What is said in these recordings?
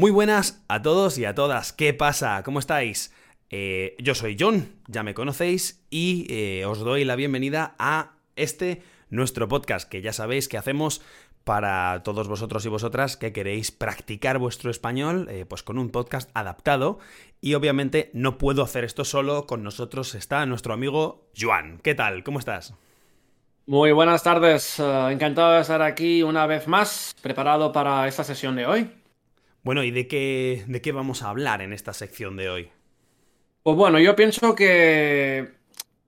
Muy buenas a todos y a todas. ¿Qué pasa? ¿Cómo estáis? Eh, yo soy John, ya me conocéis, y eh, os doy la bienvenida a este nuestro podcast que ya sabéis que hacemos para todos vosotros y vosotras que queréis practicar vuestro español, eh, pues con un podcast adaptado. Y obviamente no puedo hacer esto solo, con nosotros está nuestro amigo Joan. ¿Qué tal? ¿Cómo estás? Muy buenas tardes, encantado de estar aquí una vez más, preparado para esta sesión de hoy. Bueno, ¿y de qué, de qué vamos a hablar en esta sección de hoy? Pues bueno, yo pienso que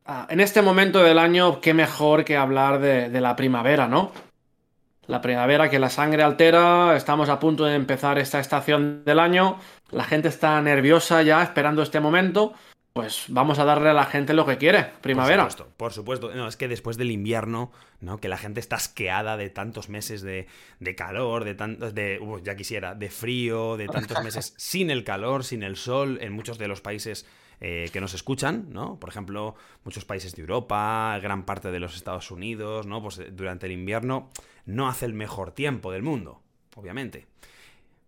ah, en este momento del año, qué mejor que hablar de, de, la primavera, ¿no? La primavera que la sangre altera, estamos a punto de empezar esta estación del año, la gente está nerviosa ya esperando este momento pues vamos a darle a la gente lo que quiere, primavera. Por supuesto, por supuesto. No, es que después del invierno, ¿no? Que la gente está asqueada de tantos meses de, calor, de tantos, de, ya quisiera, de frío, de tantos meses sin el calor, sin el sol, en muchos de los países eh, que nos escuchan, ¿no? Por ejemplo, muchos países de Europa, gran parte de los Estados Unidos, ¿no? Pues eh, durante el invierno no hace el mejor tiempo del mundo, obviamente.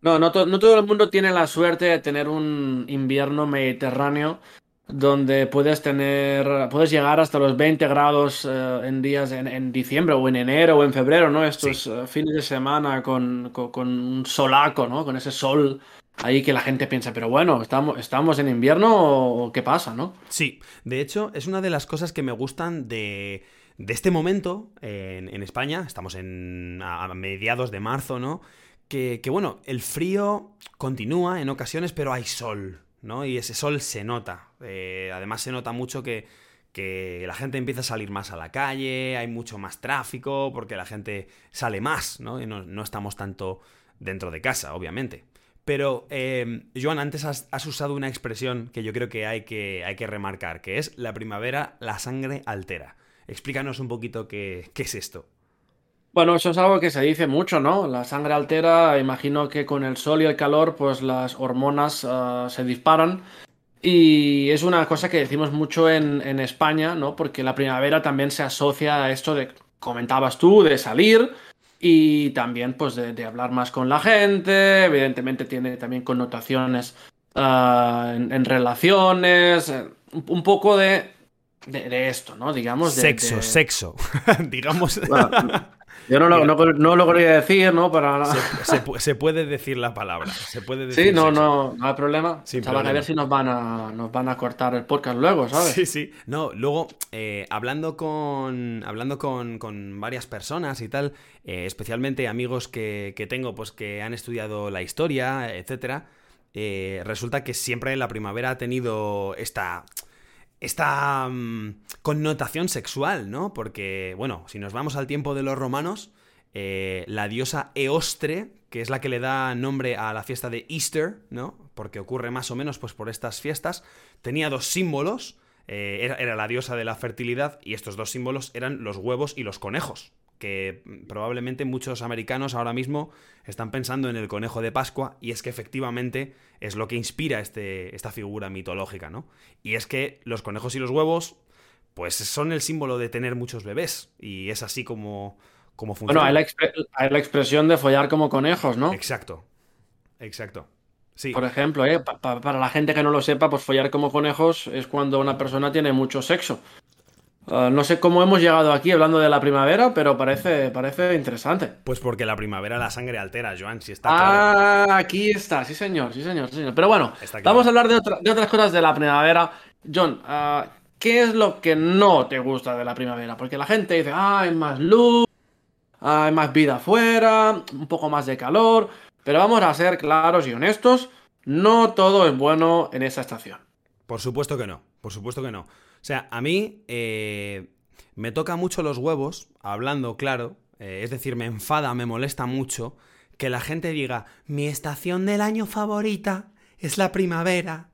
No, no, no todo el mundo tiene la suerte de tener un invierno mediterráneo donde puedes tener, puedes llegar hasta los 20 grados eh, en días en, diciembre o en enero o en febrero, ¿no? Estos eh, fines de semana con, con, un solaco, ¿no? Con ese sol ahí que la gente piensa, pero bueno, ¿estamos, estamos en invierno o qué pasa, no? Sí, de hecho, es una de las cosas que me gustan de, de este momento en, en, España, estamos en, a mediados de marzo, ¿no? Que, que bueno, el frío continúa en ocasiones, pero hay sol, ¿no? Y ese sol se nota. Eh, además se nota mucho que, la gente empieza a salir más a la calle, hay mucho más tráfico, porque la gente sale más, ¿no? Y no, estamos tanto dentro de casa, obviamente. Pero, eh, Joan, antes has, usado una expresión que yo creo que hay, que hay que remarcar, que es la primavera, la sangre altera. Explícanos un poquito qué, qué es esto. Bueno, eso es algo que se dice mucho, ¿no? La sangre altera, imagino que con el sol y el calor, pues las hormonas uh, se disparan. Y es una cosa que decimos mucho en, en, España, ¿no? Porque la primavera también se asocia a esto de, comentabas tú, de salir y también, pues, de, de hablar más con la gente. Evidentemente tiene también connotaciones uh, en, en, relaciones, un, un poco de, de, esto, ¿no? Digamos. De, sexo, sexo. Digamos. Yo no lo, no, lo, quería decir, ¿no? Para... Se, puede decir la palabra. Se puede decir sí, no, no, no hay problema. a ver si nos van, a, nos van a cortar el podcast luego, ¿sabes? Sí, sí. No, luego, eh, hablando, con, hablando con, con, varias personas y tal, eh, especialmente amigos que, que, tengo, pues que han estudiado la historia, etcétera, eh, resulta que siempre la primavera ha tenido esta esta mm, connotación sexual, ¿no? Porque, bueno, si nos vamos al tiempo de los romanos, eh, la diosa Eostre, que es la que le da nombre a la fiesta de Easter, ¿no? Porque ocurre más o menos pues, por estas fiestas, tenía dos símbolos. Eh, era, era la diosa de la fertilidad y estos dos símbolos eran los huevos y los conejos que probablemente muchos americanos ahora mismo están pensando en el conejo de Pascua y es que efectivamente es lo que inspira este, esta figura mitológica, ¿no? Y es que los conejos y los huevos pues son el símbolo de tener muchos bebés y es así como, como funciona. Bueno, hay la, expresión de follar como conejos, ¿no? Exacto, exacto. Sí. Por ejemplo, ¿eh? para la gente que no lo sepa, pues follar como conejos es cuando una persona tiene mucho sexo. Ah, no sé cómo hemos llegado aquí hablando de la primavera, pero parece, parece interesante. Pues porque la primavera la sangre altera, Joan, si está ah, aquí está, sí señor, sí señor, sí señor. Pero bueno, vamos a hablar de, otras cosas de la primavera. John, uh, ¿qué es lo que no te gusta de la primavera? Porque la gente dice, ah, hay más luz, hay más vida afuera, un poco más de calor, pero vamos a ser claros y honestos, no todo es bueno en esa estación. Por supuesto que no, por supuesto que no. O sea, a mí eh, me toca mucho los huevos, hablando claro, eh, es decir, me enfada, me molesta mucho que la gente diga, mi estación del año favorita es la primavera,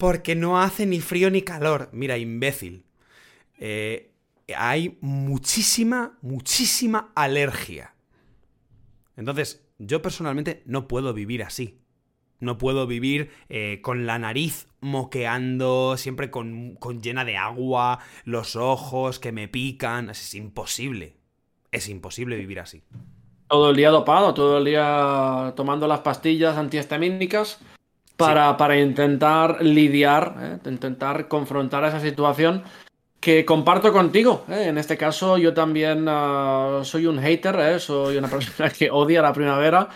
porque no hace ni frío ni calor. Mira, imbécil. Eh, hay muchísima, muchísima alergia. Entonces, yo personalmente no puedo vivir así. No puedo vivir eh, con la nariz moqueando, siempre con, llena de agua, los ojos que me pican. Es imposible. Es imposible vivir así. Todo el día dopado, todo el día tomando las pastillas antihistamínicas para, para intentar lidiar, ¿eh? intentar confrontar esa situación que comparto contigo. ¿eh? En este caso, yo también ah, soy un hater, ¿eh? soy una persona que odia la primavera.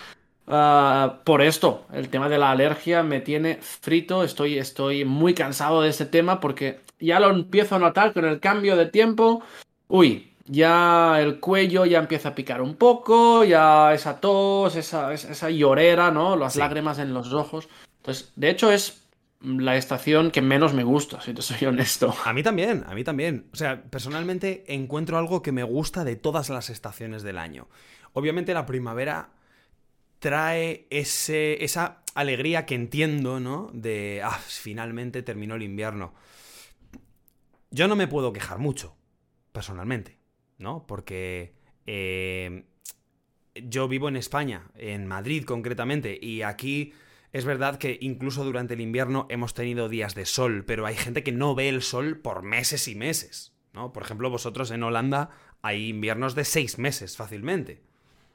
Ah, por esto, el tema de la alergia me tiene frito, estoy, estoy muy cansado de este tema porque ya lo empiezo a notar con el cambio de tiempo. Uy, ya el cuello ya empieza a picar un poco, ya esa tos, esa, esa llorera, ¿no? Las lágrimas en los ojos. Entonces, de hecho es la estación que menos me gusta, si te soy honesto. A mí también, a mí también. O sea, personalmente encuentro algo que me gusta de todas las estaciones del año. Obviamente la primavera trae ese, esa alegría que entiendo, ¿no? De, ah, finalmente terminó el invierno. Yo no me puedo quejar mucho, personalmente, ¿no? Porque eh, yo vivo en España, en Madrid concretamente, y aquí es verdad que incluso durante el invierno hemos tenido días de sol, pero hay gente que no ve el sol por meses y meses, ¿no? Por ejemplo, vosotros en Holanda hay inviernos de seis meses fácilmente.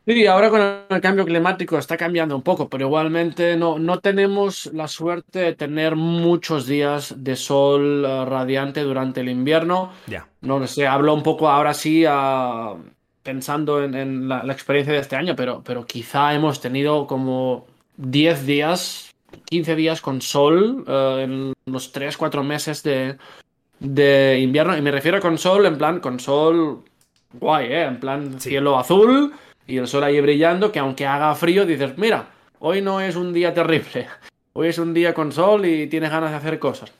Sí, ahora con el cambio climático está cambiando un poco, pero igualmente no, no tenemos la suerte de tener muchos días de sol uh, radiante durante el invierno. Ya. No sé, hablo un poco ahora sí uh, pensando en, en la, la, experiencia de este año, pero, pero quizá hemos tenido como 10 días, 15 días con sol uh, en los 3, 4 meses de, de invierno. Y me refiero con sol, en plan, con sol guay, ¿eh? En plan sí. cielo azul y el sol ahí brillando, que aunque haga frío, dices, mira, hoy no es un día terrible, hoy es un día con sol y tienes ganas de hacer cosas.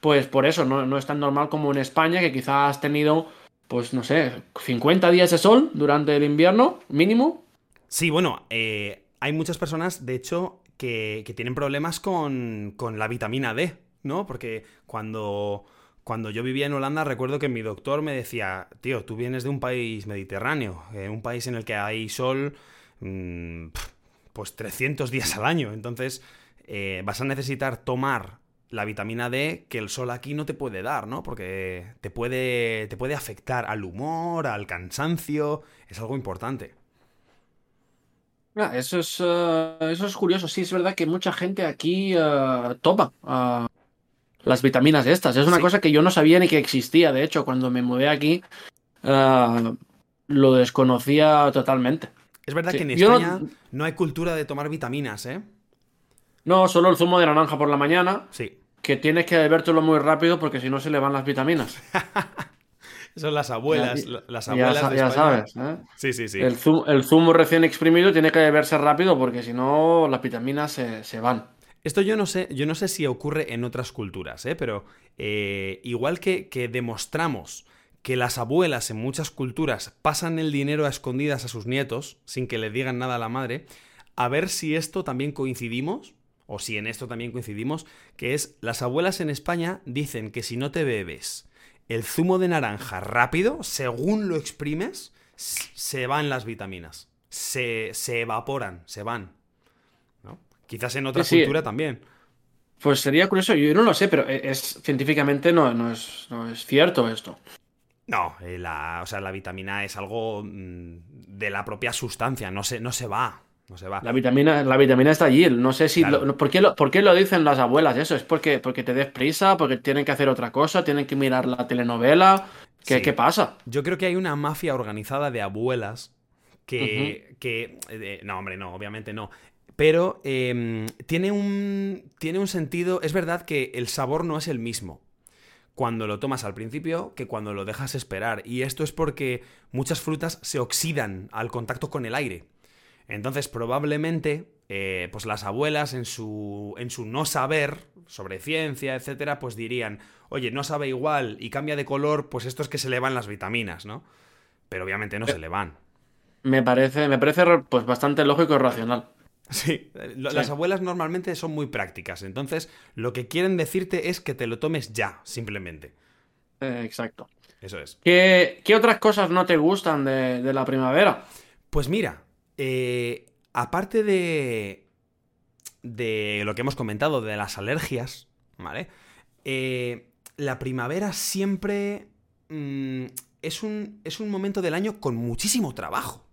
Pues por eso, no, no es tan normal como en España, que quizás has tenido, pues no sé, 50 días de sol durante el invierno, mínimo. Sí, bueno, eh, hay muchas personas, de hecho, que, que tienen problemas con, con la vitamina D, ¿no? Porque cuando cuando yo vivía en Holanda recuerdo que mi doctor me decía, tío, tú vienes de un país mediterráneo, eh, un país en el que hay sol mmm, pues 300 días al año, entonces eh, vas a necesitar tomar la vitamina D que el sol aquí no te puede dar, ¿no? Porque te puede, te puede afectar al humor, al cansancio, es algo importante. Ah, eso, es, uh, eso es curioso, sí, es verdad que mucha gente aquí uh, toma uh, las vitaminas estas. Es una sí. cosa que yo no sabía ni que existía. De hecho, cuando me mudé aquí, uh, lo desconocía totalmente. Es verdad sí. que en España no... no... hay cultura de tomar vitaminas, ¿eh? No, solo el zumo de naranja por la mañana. Sí. Que tienes que bebértelo muy rápido porque si no se le van las vitaminas. Son las abuelas. Ya, las abuelas ya, de ya sabes. ¿eh? Sí, sí, sí. El zumo, el zumo, recién exprimido tiene que beberse rápido porque si no las vitaminas se, se van. Esto yo no sé, yo no sé si ocurre en otras culturas, ¿eh? pero eh, igual que, que, demostramos que las abuelas en muchas culturas pasan el dinero a escondidas a sus nietos sin que le digan nada a la madre, a ver si esto también coincidimos, o si en esto también coincidimos, que es las abuelas en España dicen que si no te bebes el zumo de naranja rápido, según lo exprimes, se van las vitaminas, se, se evaporan, se van. Quizás en otra sí, cultura sí. también. Pues sería curioso, yo no lo sé, pero es científicamente no, no, es, no es cierto esto. No, eh, la, o sea, la vitamina es algo mm, de la propia sustancia, no se, no se va. No se va. La vitamina, la vitamina está allí. No sé si. Claro. Lo, ¿por, qué lo, ¿por, qué lo, dicen las abuelas eso? ¿Es porque, porque te des prisa? ¿Porque tienen que hacer otra cosa? ¿Tienen que mirar la telenovela? ¿Qué, sí. ¿qué pasa? Yo creo que hay una mafia organizada de abuelas que. Uh -huh. que eh, no, hombre, no, obviamente no. Pero eh, tiene, un, tiene un sentido. Es verdad que el sabor no es el mismo cuando lo tomas al principio que cuando lo dejas esperar. Y esto es porque muchas frutas se oxidan al contacto con el aire. Entonces, probablemente, eh, pues las abuelas en su, en su no saber sobre ciencia, etcétera, pues dirían, oye, no sabe igual y cambia de color, pues esto es que se le van las vitaminas, ¿no? Pero obviamente no se le van. Me parece, me parece pues bastante lógico y racional. Sí, las sí. abuelas normalmente son muy prácticas, entonces lo que quieren decirte es que te lo tomes ya, simplemente. Eh, exacto. Eso es. ¿Qué, ¿Qué, otras cosas no te gustan de, de la primavera? Pues mira, eh, aparte de, de lo que hemos comentado de las alergias, ¿vale? Eh, la primavera siempre mmm, es, un, es un momento del año con muchísimo trabajo.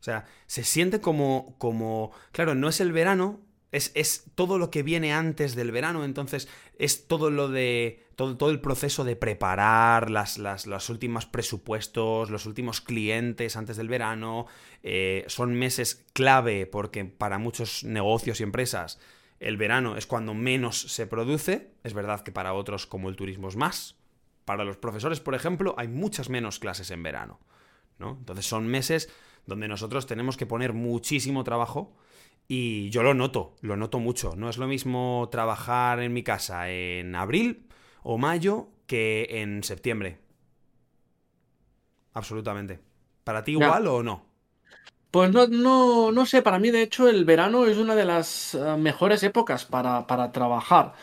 O sea, se siente como, como, claro, no es el verano, es, es, todo lo que viene antes del verano, entonces es todo lo de. todo, todo el proceso de preparar las, las, los últimos presupuestos, los últimos clientes antes del verano. Eh, son meses clave porque para muchos negocios y empresas el verano es cuando menos se produce. Es verdad que para otros, como el turismo, es más. Para los profesores, por ejemplo, hay muchas menos clases en verano. ¿no? Entonces son meses donde nosotros tenemos que poner muchísimo trabajo y yo lo noto, lo noto mucho. No es lo mismo trabajar en mi casa en abril o mayo que en septiembre. Absolutamente. ¿Para ti igual o no? Pues no, no, no sé, para mí de hecho el verano es una de las uh, mejores épocas para, para trabajar.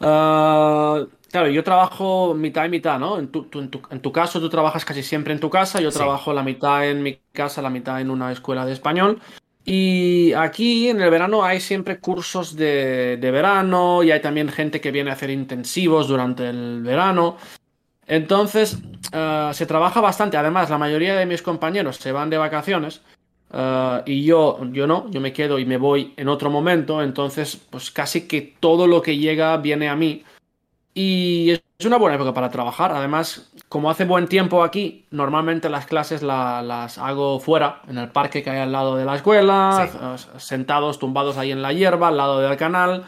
Uh, claro, yo trabajo mitad y mitad, ¿no? En tu, tu, en, tu, en tu, caso tú trabajas casi siempre en tu casa, yo sí. trabajo la mitad en mi casa, la mitad en una escuela de español. Y aquí en el verano hay siempre cursos de, de, verano y hay también gente que viene a hacer intensivos durante el verano. Entonces uh, se trabaja bastante. Además, la mayoría de mis compañeros se van de vacaciones uh, y yo, yo no, yo me quedo y me voy en otro momento. Entonces, pues casi que todo lo que llega viene a mí. Y es una buena época para trabajar. Además, como hace buen tiempo aquí, normalmente las clases la, las hago fuera, en el parque que hay al lado de la escuela, sí. sentados, tumbados ahí en la hierba, al lado del canal,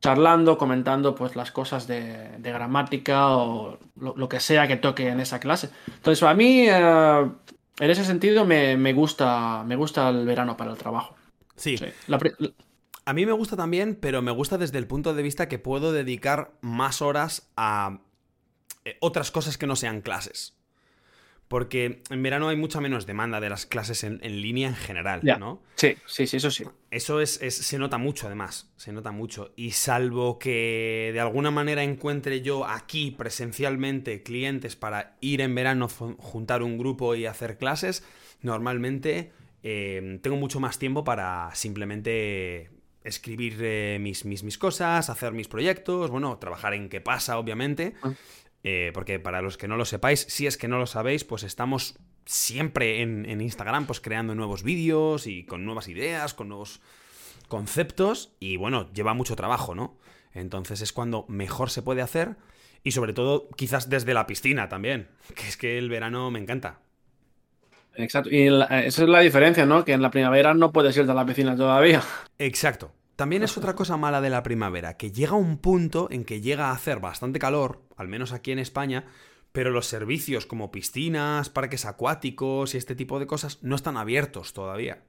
charlando, comentando pues las cosas de, de gramática o lo, lo, que sea que toque en esa clase. Entonces, a mí, eh, en ese sentido, me, me, gusta, me gusta el verano para el trabajo. Sí. sí. La, a mí me gusta también, pero me gusta desde el punto de vista que puedo dedicar más horas a eh, otras cosas que no sean clases. Porque en verano hay mucha menos demanda de las clases en, en línea en general, yeah. ¿no? Sí, sí, sí, eso sí. Eso es, es, se nota mucho, además. Se nota mucho. Y salvo que de alguna manera encuentre yo aquí presencialmente clientes para ir en verano, juntar un grupo y hacer clases, normalmente eh, tengo mucho más tiempo para simplemente escribir eh, mis, mis, mis, cosas, hacer mis proyectos, bueno, trabajar en qué pasa, obviamente. Uh. Eh, porque para los que no lo sepáis, si es que no lo sabéis, pues estamos siempre en, en Instagram, pues creando nuevos vídeos y con nuevas ideas, con nuevos conceptos. Y bueno, lleva mucho trabajo, ¿no? Entonces es cuando mejor se puede hacer. Y sobre todo, quizás desde la piscina también. Que es que el verano me encanta. Exacto. Y la, esa es la diferencia, ¿no? Que en la primavera no puedes irte a la piscina todavía. Exacto. También es otra cosa mala de la primavera, que llega un punto en que llega a hacer bastante calor, al menos aquí en España, pero los servicios como piscinas, parques acuáticos y este tipo de cosas no están abiertos todavía.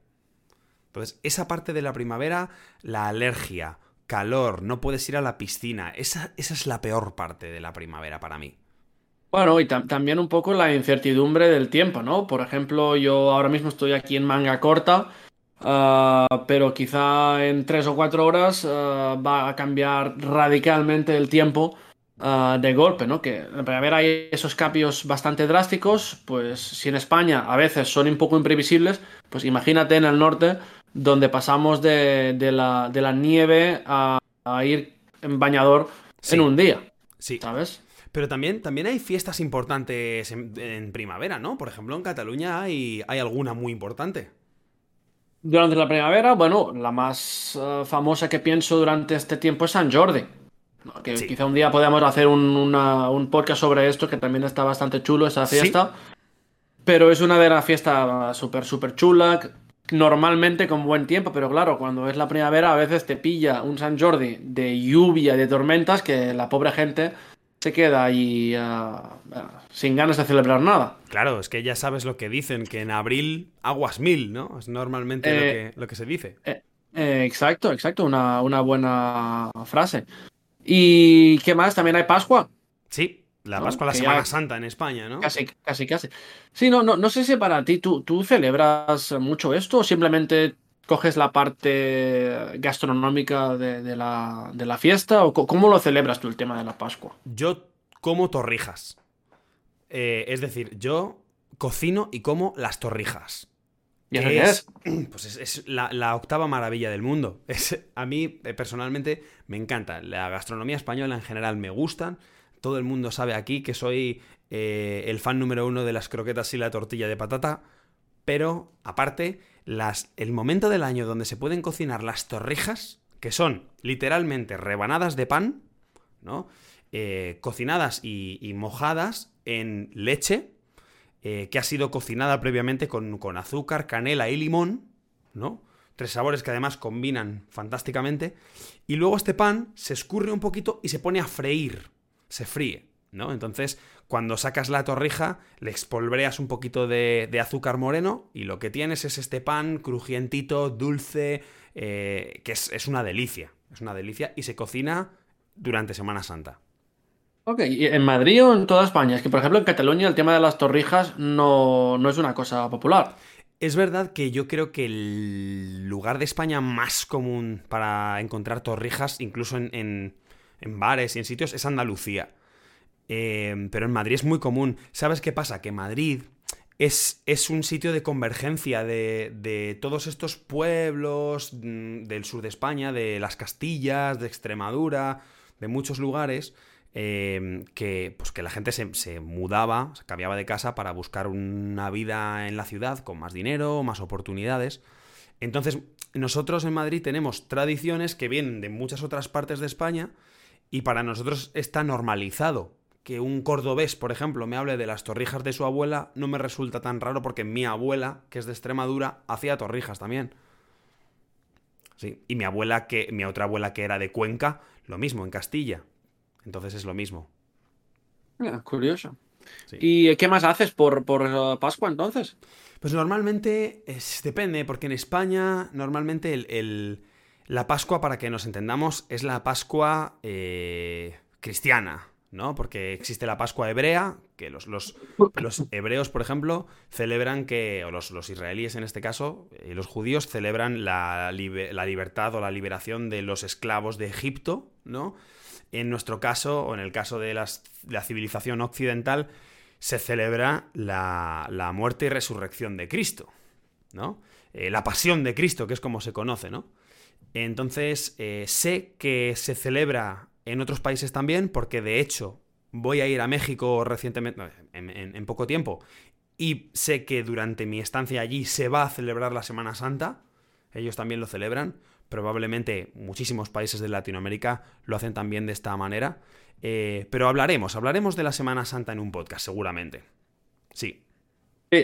Entonces, esa parte de la primavera, la alergia, calor, no puedes ir a la piscina, esa, esa es la peor parte de la primavera para mí. Bueno, y tam también un poco la incertidumbre del tiempo, ¿no? Por ejemplo, yo ahora mismo estoy aquí en manga corta, Uh, pero quizá en tres o cuatro horas uh, va a cambiar radicalmente el tiempo uh, de golpe, ¿no? Que en primavera hay esos cambios bastante drásticos, pues si en España a veces son un poco imprevisibles, pues imagínate en el norte donde pasamos de, de, la, de la, nieve a, a, ir en bañador sí. en un día, sí. ¿sabes? Pero también, también hay fiestas importantes en, en, primavera, ¿no? Por ejemplo, en Cataluña hay, hay alguna muy importante. Durante la primavera, bueno, la más uh, famosa que pienso durante este tiempo es San Jordi. ¿no? Que sí. quizá un día podamos hacer un, una, un, podcast sobre esto, que también está bastante chulo esa fiesta. Sí. Pero es una de las fiestas súper, súper chula, normalmente con buen tiempo, pero claro, cuando es la primavera a veces te pilla un San Jordi de lluvia, de tormentas, que la pobre gente se queda ahí uh, sin ganas de celebrar nada. Claro, es que ya sabes lo que dicen, que en abril aguas mil, ¿no? Es normalmente eh, lo, que, lo, que, se dice. Eh, eh, exacto, exacto, una, una, buena frase. ¿Y qué más? También hay Pascua. Sí, la Pascua, ¿no? la Semana. Santa en España, ¿no? Casi, casi, casi. Sí, no, no, no sé si para ti tú, tú celebras mucho esto o simplemente coges la parte gastronómica de, de, la, de, la, fiesta o cómo lo celebras tú el tema de la Pascua? Yo como torrijas. Eh, es decir, yo cocino y como las torrijas. ¿Y eso es? Pues es, es la, la, octava maravilla del mundo. Es, a mí, eh, personalmente, me encanta. La gastronomía española en general me gustan. Todo el mundo sabe aquí que soy eh, el fan número uno de las croquetas y la tortilla de patata. Pero, aparte, las, el momento del año donde se pueden cocinar las torrijas, que son literalmente rebanadas de pan, ¿no? Eh, cocinadas y, mojadas en leche, eh, que ha sido cocinada previamente con, con azúcar, canela y limón, ¿no? Tres sabores que además combinan fantásticamente. Y luego este pan se escurre un poquito y se pone a freír. Se fríe, ¿no? Entonces, cuando sacas la torrija, le espolvoreas un poquito de, azúcar moreno y lo que tienes es este pan crujientito, dulce, eh, que es, una delicia. Es una delicia y se cocina durante Semana Santa. Ok, ¿y en Madrid o en toda España? Es que, por ejemplo, en Cataluña el tema de las torrijas no, no es una cosa popular. Es verdad que yo creo que el lugar de España más común para encontrar torrijas, incluso en bares y en sitios, es Andalucía. Em, pero en Madrid es muy común. ¿Sabes qué pasa? Que Madrid es, es un sitio de convergencia de, de, todos estos pueblos mm, del sur de España, de las Castillas, de Extremadura, de muchos lugares. Em, que, pues que la gente se, se, mudaba, se cambiaba de casa para buscar una vida en la ciudad con más dinero, más oportunidades. Entonces, nosotros en Madrid tenemos tradiciones que vienen de muchas otras partes de España y para nosotros está normalizado que un cordobés, por ejemplo, me hable de las torrijas de su abuela, no me resulta tan raro porque mi abuela, que es de Extremadura, hacía torrijas también. Sí, y mi abuela, que mi otra abuela que era de Cuenca, lo mismo, en Castilla. Entonces es lo mismo. curioso. ¿Y qué más haces por, por eh, Pascua entonces? Pues normalmente depende, porque en España normalmente el, la Pascua, para que nos entendamos, es la Pascua eh, cristiana. ¿No? Porque existe la Pascua hebrea, que los, los, hebreos, por ejemplo, celebran que, o los, israelíes en este caso, y eh, los judíos celebran la, la, libertad o la liberación de los esclavos de Egipto, ¿no? En nuestro caso, o en el caso de, la civilización occidental, se celebra la, muerte y resurrección de Cristo, ¿no? Eh, la pasión de Cristo, que es como se conoce, ¿no? Entonces, eh, sé que se celebra en otros países también, porque de hecho voy a ir a México recientemente, en, poco tiempo, y sé que durante mi estancia allí se va a celebrar la Semana Santa, ellos también lo celebran, probablemente muchísimos países de Latinoamérica lo hacen también de esta manera, eh, pero hablaremos, hablaremos de la Semana Santa en un podcast, seguramente. Sí.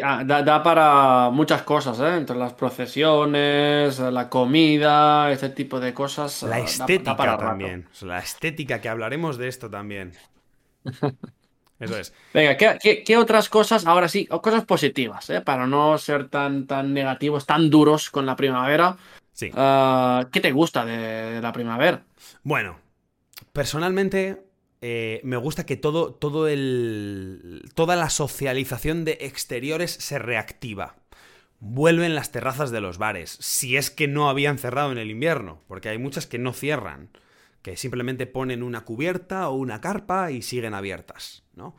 Ah, da, para muchas cosas, ¿eh? Entre las procesiones, la comida, ese tipo de cosas. La estética también. La estética, que hablaremos de esto también. Eso es. Venga, ¿qué, otras cosas? Ahora sí, cosas positivas, ¿eh? Para no ser tan, tan negativos, tan duros con la primavera. Sí. Ah, ¿Qué te gusta de la primavera? Bueno, personalmente eh, me gusta que todo, todo el, toda la socialización de exteriores se reactiva. Vuelven las terrazas de los bares, si es que no habían cerrado en el invierno, porque hay muchas que no cierran, que simplemente ponen una cubierta o una carpa y siguen abiertas, ¿no?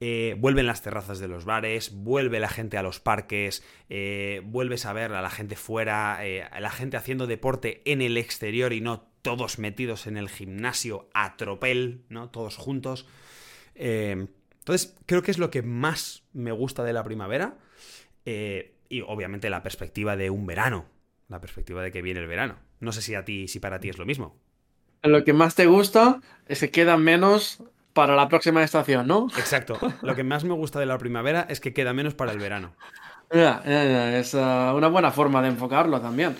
Eh, vuelven las terrazas de los bares, vuelve la gente a los parques, eh, vuelves a ver a la gente fuera, a la gente haciendo deporte en el exterior y no todos metidos en el gimnasio a tropel, ¿no? Todos juntos. Eh, entonces, creo que es lo que más me gusta de la primavera. Eh, y obviamente la perspectiva de un verano. La perspectiva de que viene el verano. No sé si a ti, si para ti es lo mismo. Lo que más te gusta es que queda menos para la próxima estación, ¿no? Exacto. Lo que más me gusta de la primavera es que queda menos para el verano. es uh, una buena forma de enfocarlo también.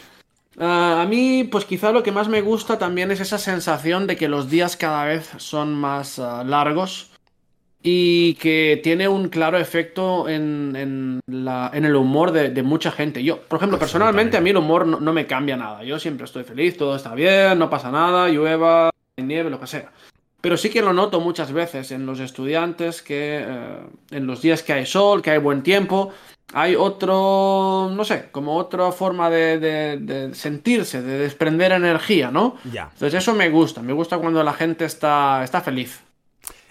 Ah, a mí, pues quizá lo que más me gusta también es esa sensación de que los días cada vez son más ah, largos y que tiene un claro efecto en, en, el humor de, mucha gente. Yo, por ejemplo, personalmente a mí el humor no, me cambia nada. Yo siempre estoy feliz, todo está bien, no pasa nada, llueva, nieve, lo que sea. Pero sí que lo noto muchas veces en los estudiantes que eh, en los días que hay sol, que hay buen tiempo, hay otro, no sé, como otra forma de, sentirse, de desprender energía, ¿no? Ya. Entonces eso me gusta, me gusta cuando la gente está, está feliz.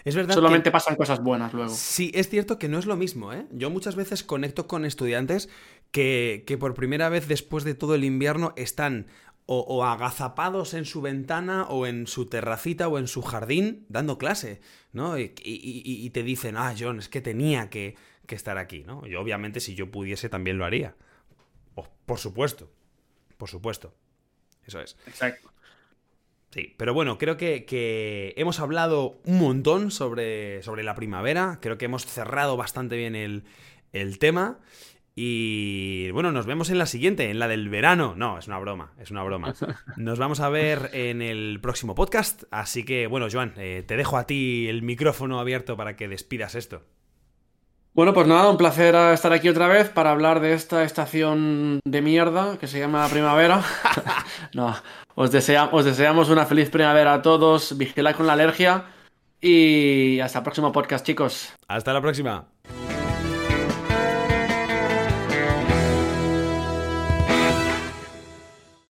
Es verdad. Solamente pasan cosas buenas luego. Sí, es cierto que no es lo mismo, ¿eh? Yo muchas veces conecto con estudiantes que, que por primera vez después de todo el invierno están o, agazapados en su ventana o en su terracita o en su jardín dando clase, ¿no? Y, y te dicen, ah, John, es que tenía que que estar aquí, ¿no? Yo obviamente si yo pudiese también lo haría. Por supuesto. Por supuesto. Eso es. Exacto. Sí, pero bueno, creo que, hemos hablado un montón sobre, sobre, la primavera. Creo que hemos cerrado bastante bien el, el tema. Y bueno, nos vemos en la siguiente, en la del verano. No, es una broma, es una broma. Nos vamos a ver en el próximo podcast. Así que, bueno, Joan, eh, te dejo a ti el micrófono abierto para que despidas esto. Bueno, pues nada, un placer estar aquí otra vez para hablar de esta estación de mierda que se llama primavera. no, os, os deseamos una feliz primavera a todos, vigilad con la alergia y hasta el próximo podcast, chicos. Hasta la próxima.